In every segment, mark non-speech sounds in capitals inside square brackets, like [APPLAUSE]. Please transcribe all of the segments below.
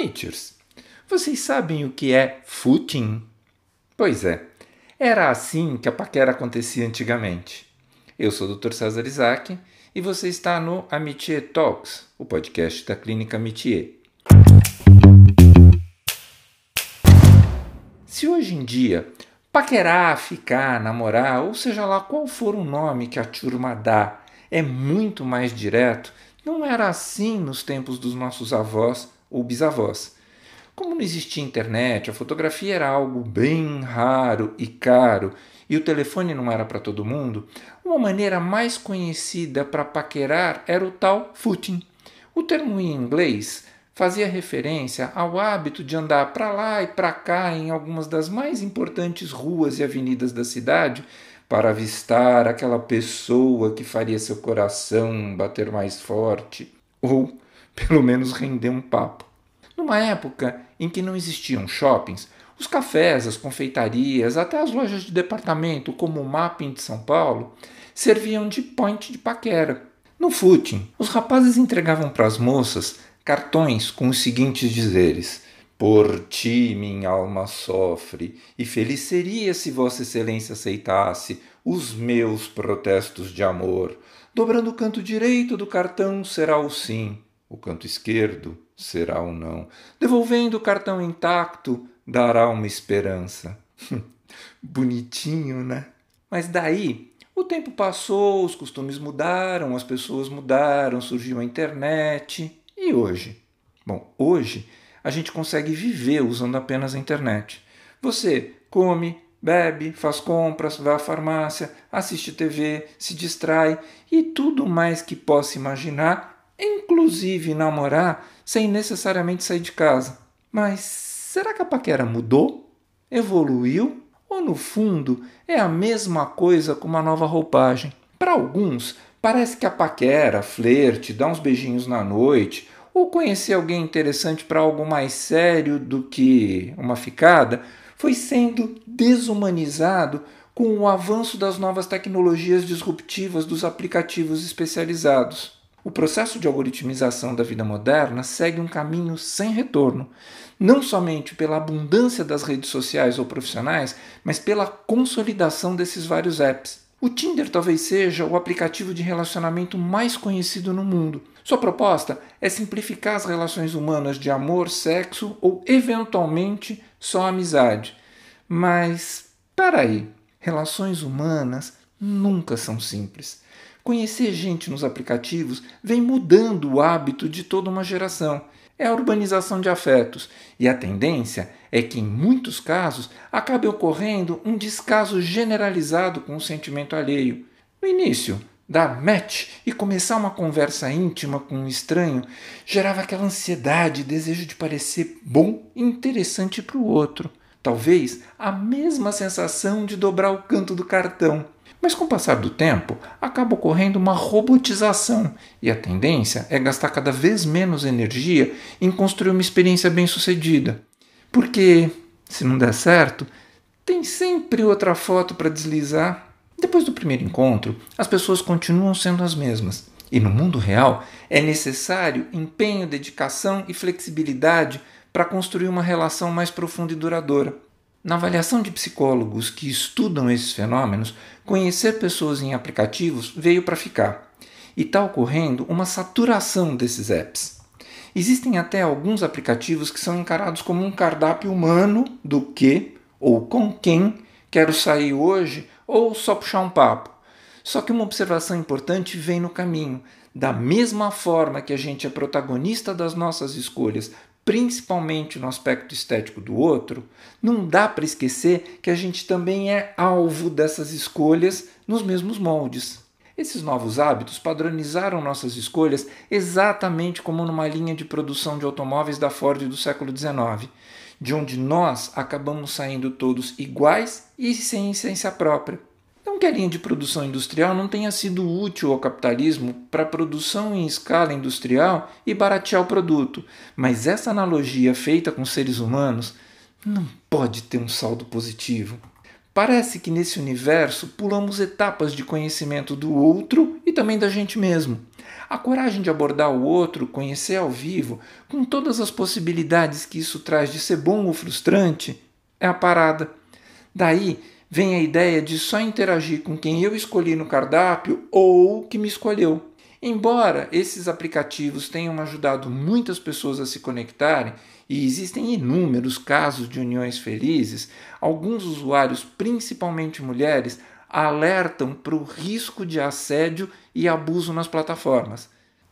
Amateurs, vocês sabem o que é footing? Pois é, era assim que a paquera acontecia antigamente. Eu sou o Dr. César Isaac e você está no Amitié Talks, o podcast da Clínica Amitié. Se hoje em dia paquerar, ficar, namorar, ou seja lá qual for o nome que a turma dá, é muito mais direto, não era assim nos tempos dos nossos avós ou bisavós. Como não existia internet, a fotografia era algo bem raro e caro e o telefone não era para todo mundo, uma maneira mais conhecida para paquerar era o tal footing. O termo em inglês fazia referência ao hábito de andar para lá e para cá em algumas das mais importantes ruas e avenidas da cidade para avistar aquela pessoa que faria seu coração bater mais forte ou pelo menos render um papo. Numa época em que não existiam shoppings, os cafés, as confeitarias, até as lojas de departamento, como o Mapping de São Paulo, serviam de point de paquera. No footing, os rapazes entregavam para as moças cartões com os seguintes dizeres: Por ti minha alma sofre, e feliz seria se Vossa Excelência aceitasse os meus protestos de amor. Dobrando o canto direito do cartão será o sim, o canto esquerdo será o não. Devolvendo o cartão intacto, dará uma esperança. [LAUGHS] Bonitinho, né? Mas daí o tempo passou, os costumes mudaram, as pessoas mudaram, surgiu a internet. E hoje? Bom, hoje a gente consegue viver usando apenas a internet. Você come, bebe, faz compras, vai à farmácia, assiste TV, se distrai e tudo mais que possa imaginar inclusive namorar, sem necessariamente sair de casa. Mas será que a paquera mudou? Evoluiu? Ou no fundo é a mesma coisa com uma nova roupagem? Para alguns, parece que a paquera, flerte, dar uns beijinhos na noite ou conhecer alguém interessante para algo mais sério do que uma ficada foi sendo desumanizado com o avanço das novas tecnologias disruptivas dos aplicativos especializados. O processo de algoritmização da vida moderna segue um caminho sem retorno, não somente pela abundância das redes sociais ou profissionais, mas pela consolidação desses vários apps. O Tinder talvez seja o aplicativo de relacionamento mais conhecido no mundo. Sua proposta é simplificar as relações humanas de amor, sexo ou, eventualmente, só amizade. Mas, peraí, relações humanas nunca são simples. Conhecer gente nos aplicativos vem mudando o hábito de toda uma geração. É a urbanização de afetos, e a tendência é que, em muitos casos, acabe ocorrendo um descaso generalizado com o sentimento alheio. No início, dar match e começar uma conversa íntima com um estranho gerava aquela ansiedade e desejo de parecer bom e interessante para o outro. Talvez a mesma sensação de dobrar o canto do cartão. Mas com o passar do tempo, acaba ocorrendo uma robotização e a tendência é gastar cada vez menos energia em construir uma experiência bem-sucedida. Porque, se não der certo, tem sempre outra foto para deslizar. Depois do primeiro encontro, as pessoas continuam sendo as mesmas. E no mundo real, é necessário empenho, dedicação e flexibilidade para construir uma relação mais profunda e duradoura. Na avaliação de psicólogos que estudam esses fenômenos, conhecer pessoas em aplicativos veio para ficar. E está ocorrendo uma saturação desses apps. Existem até alguns aplicativos que são encarados como um cardápio humano do que ou com quem quero sair hoje ou só puxar um papo. Só que uma observação importante vem no caminho. Da mesma forma que a gente é protagonista das nossas escolhas principalmente no aspecto estético do outro, não dá para esquecer que a gente também é alvo dessas escolhas nos mesmos moldes. Esses novos hábitos padronizaram nossas escolhas exatamente como numa linha de produção de automóveis da Ford do século XIX, de onde nós acabamos saindo todos iguais e sem essência própria que a linha de produção industrial não tenha sido útil ao capitalismo para produção em escala industrial e baratear o produto, mas essa analogia feita com seres humanos não pode ter um saldo positivo. Parece que nesse universo pulamos etapas de conhecimento do outro e também da gente mesmo. A coragem de abordar o outro, conhecer ao vivo, com todas as possibilidades que isso traz de ser bom ou frustrante, é a parada. Daí vem a ideia de só interagir com quem eu escolhi no cardápio ou que me escolheu. Embora esses aplicativos tenham ajudado muitas pessoas a se conectarem, e existem inúmeros casos de uniões felizes, alguns usuários, principalmente mulheres, alertam para o risco de assédio e abuso nas plataformas.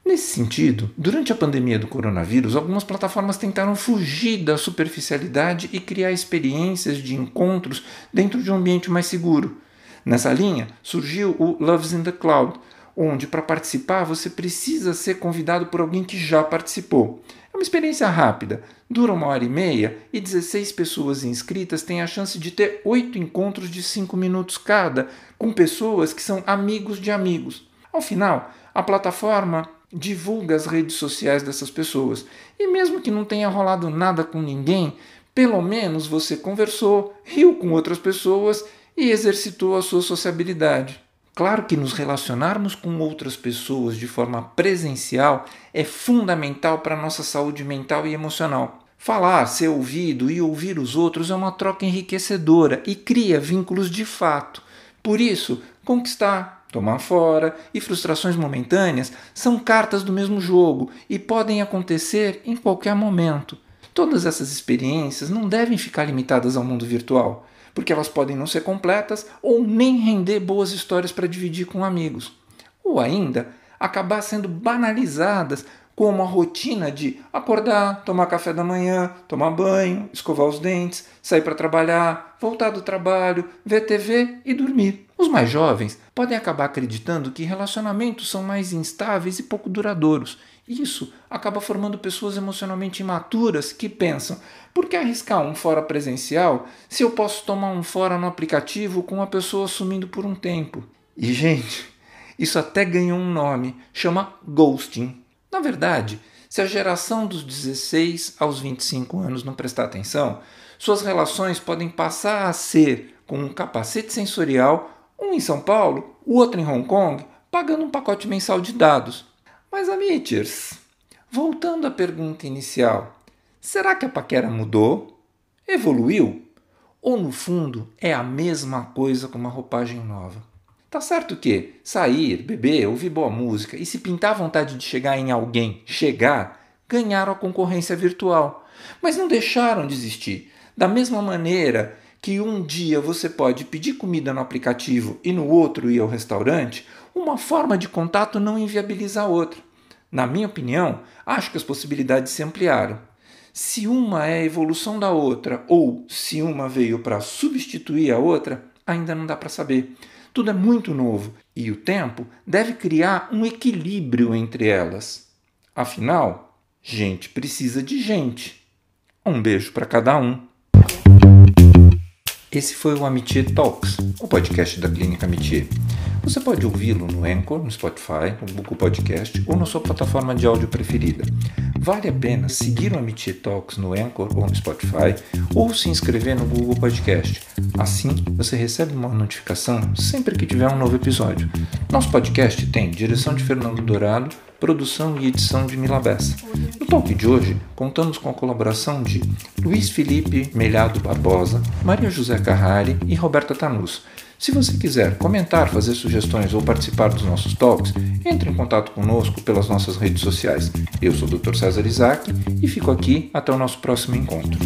Nesse sentido, durante a pandemia do coronavírus, algumas plataformas tentaram fugir da superficialidade e criar experiências de encontros dentro de um ambiente mais seguro. Nessa linha, surgiu o Loves in the Cloud, onde para participar você precisa ser convidado por alguém que já participou. É uma experiência rápida, dura uma hora e meia e 16 pessoas inscritas têm a chance de ter oito encontros de 5 minutos cada, com pessoas que são amigos de amigos. Ao final, a plataforma divulga as redes sociais dessas pessoas. E mesmo que não tenha rolado nada com ninguém, pelo menos você conversou, riu com outras pessoas e exercitou a sua sociabilidade. Claro que nos relacionarmos com outras pessoas de forma presencial é fundamental para a nossa saúde mental e emocional. Falar, ser ouvido e ouvir os outros é uma troca enriquecedora e cria vínculos de fato. Por isso, conquistar, tomar fora e frustrações momentâneas são cartas do mesmo jogo e podem acontecer em qualquer momento. Todas essas experiências não devem ficar limitadas ao mundo virtual porque elas podem não ser completas ou nem render boas histórias para dividir com amigos. Ou ainda, acabar sendo banalizadas como a rotina de acordar, tomar café da manhã, tomar banho, escovar os dentes, sair para trabalhar, voltar do trabalho, ver TV e dormir. Os mais jovens podem acabar acreditando que relacionamentos são mais instáveis e pouco duradouros isso acaba formando pessoas emocionalmente imaturas que pensam: por que arriscar um fora presencial se eu posso tomar um fora no aplicativo com uma pessoa sumindo por um tempo? E, gente, isso até ganhou um nome chama ghosting. Na verdade, se a geração dos 16 aos 25 anos não prestar atenção, suas relações podem passar a ser com um capacete sensorial, um em São Paulo, o outro em Hong Kong, pagando um pacote mensal de dados. Mas, Amiters, voltando à pergunta inicial, será que a paquera mudou? Evoluiu? Ou no fundo é a mesma coisa com uma roupagem nova? Tá certo que sair, beber, ouvir boa música e se pintar vontade de chegar em alguém, chegar, ganharam a concorrência virtual. Mas não deixaram de existir. Da mesma maneira que um dia você pode pedir comida no aplicativo e no outro ir ao restaurante, uma forma de contato não inviabiliza a outra. Na minha opinião, acho que as possibilidades se ampliaram. Se uma é a evolução da outra ou se uma veio para substituir a outra, ainda não dá para saber. Tudo é muito novo e o tempo deve criar um equilíbrio entre elas. Afinal, gente precisa de gente. Um beijo para cada um. Esse foi o Amitié Talks, o podcast da Clínica Amitié. Você pode ouvi-lo no Anchor, no Spotify, no Google Podcast ou na sua plataforma de áudio preferida. Vale a pena seguir o Amitié Talks no Anchor ou no Spotify ou se inscrever no Google Podcast. Assim, você recebe uma notificação sempre que tiver um novo episódio. Nosso podcast tem direção de Fernando Dourado, produção e edição de Milabessa. No talk de hoje, contamos com a colaboração de Luiz Felipe Melhado Barbosa, Maria José Carrari e Roberta Tanus. Se você quiser comentar, fazer sugestões ou participar dos nossos talks, entre em contato conosco pelas nossas redes sociais. Eu sou o Dr. César Isaac e fico aqui até o nosso próximo encontro.